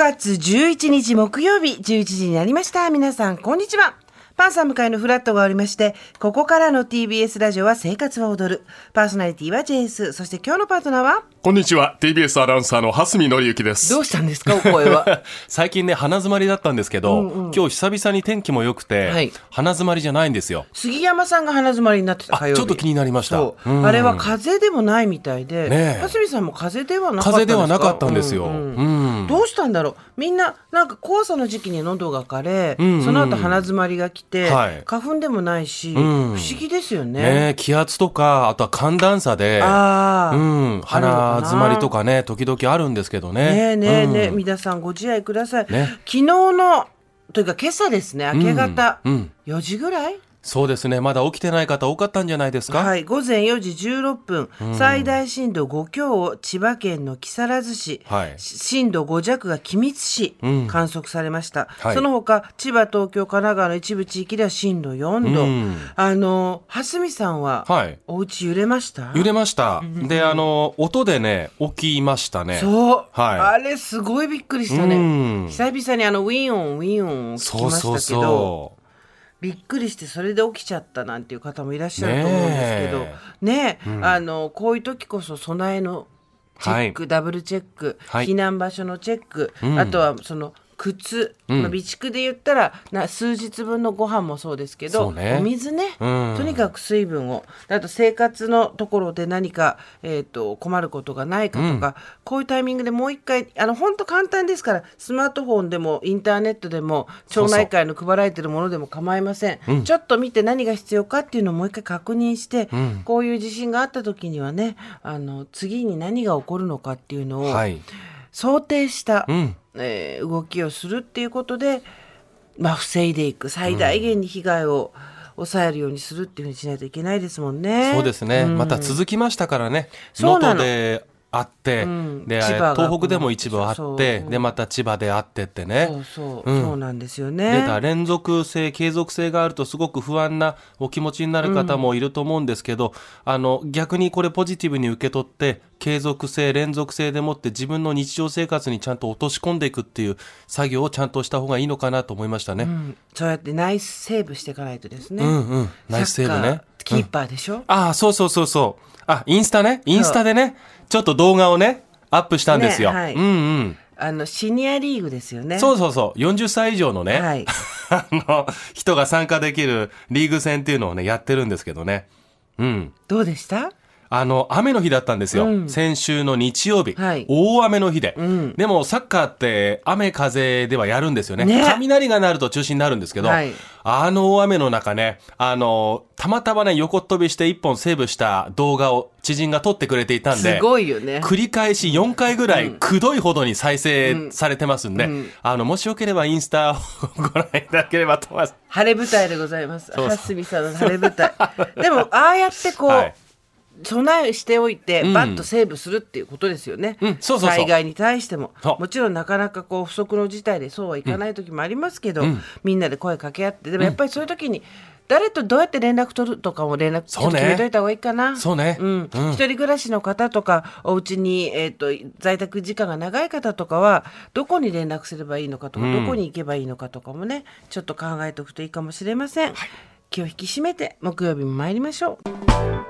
月11日木曜日11時になりました。皆さん、こんにちは。パンサー向かいのフラットがありまして、ここからの TBS ラジオは生活は踊る。パーソナリティは JS。そして今日のパートナーは？こんにちは TBS アナウンサーの蓮見紀之ですどうしたんですか、お声は。最近ね、鼻詰まりだったんですけど、今日久々に天気も良くて、はい鼻詰まりじゃないんですよ。杉山さんが鼻詰まりになってたあ火曜日。ちょっと気になりましたそう。うんあれは風邪でもないみたいで、蓮見さんも風邪ではなかった風んですか？邪ではなかったんですよ。ううんんうんどうしたんだろう。みんななんか黄砂の時期に喉が枯れ、んうん。その後鼻詰まりが来て、はい。花粉でもないし、ん。不思議ですよね。ね気圧とか、あとは寒暖差で、うん、鼻詰まりとかね、時々あるんですけどね。ねえねえねえ、うん。皆さんご自愛ください。ね。昨日のというか今朝ですね明け方、うん。うん。4時ぐらい？そうですね、まだ起きてない方多かったんじゃないですか？はい、午前4時16分、最大震度5強を千葉県の木更津市、はい。し震度5弱が君津市、うん。観測されました、はい。その他千葉東京神奈川の一部地域では震度4度、うん。あの蓮見さんは、はい。お家揺れました？揺れました。で、あの、音でね、起きましたね。そう、はい。あれすごいびっくりしたね、うん。久々にあのウィンオンウィンオンを聞きそうましたけど。そうそびっくりしてそれで起きちゃったなんていう方もいらっしゃると思うんですけどねあのこういう時こそ備えのチェック、ダブルチェック、はい。避難場所のチェック、ん。あとはその靴、まあ備蓄で言ったらな数日分のご飯もそうですけど、ね。お水ね、うん。とにかく水分を。あと生活のところで何か、えー、と困ることがないかとか、こういうタイミングでもう一回あの本当簡単ですからスマートフォンでもインターネットでも町内会の配られてるものでも構いません。ちょっと見て何が必要かっていうのをもう一回確認して、こういう地震があった時にはねあの次に何が起こるのかっていうのを、う。はい。想定した、うん。えー動きをするっていうことで、まあ、防いでいく。最大限に被害を抑えるようにするっていうふうにしないといけないですもんね。そうですね、また続きましたからね、能登であって、ん。で東北でも一部あって、う。んでまた千葉であってってね、そうそう、うん。そうなんですよ出ね。た連続性、継続性があると、すごく不安なお気持ちになる方もいると思うんですけど、あの逆にこれ、ポジティブに受け取って、継続性、連続性でもって、自分の日常生活にちゃんと落とし込んでいくっていう作業をちゃんとした方がいいのかなと思いましたね。うん。そうやってナイスセーブしていかないとですね。うんうん。ナイスセーブね。キーパーでしょ、ああ、そうそうそうそう。あ、インスタね。インスタでね、ちょっと動画をね、アップしたんですよ。ねはいうんうん。あのシニアリーグですよね。そうそうそう。40歳以上のね、はい あの、人が参加できるリーグ戦っていうのをね、やってるんですけどね。うん。どうでした？あの、雨の日だったんですよ。うん先週の日曜日。はい大雨の日で、んでも、サッカーって雨風ではやるんですよね。ね雷が鳴ると中止になるんですけど、はいあの大雨の中ね、あの、たまたまね、横っ飛びして一本セーブした動画を知人が撮ってくれていたんで、すごいよね。繰り返し4回ぐらい、くどいほどに再生されてますんで、あの、もしよければインスタを ご覧いただければと思います。晴れ舞台でございます。はすみさんの晴れ舞台。でもああやってこう。はい備えしておいて、ん。バッとセーブするっていうことですよね。災害に対しても。もちろんなかなかこう不測の事態でそうはいかない時もありますけど、みんなで声かけ合って。でもやっぱりそういう時に誰とどうやって連絡取るとかも連絡決めといた方がいいかな。そうね。うん。うん。一人暮らしの方とかお家にえっ、と在宅時間が長い方とかはどこに連絡すればいいのかとか、どこに行けばいいのかとかもねちょっと考えておくといいかもしれません。気を引き締めて木曜日も参りましょう。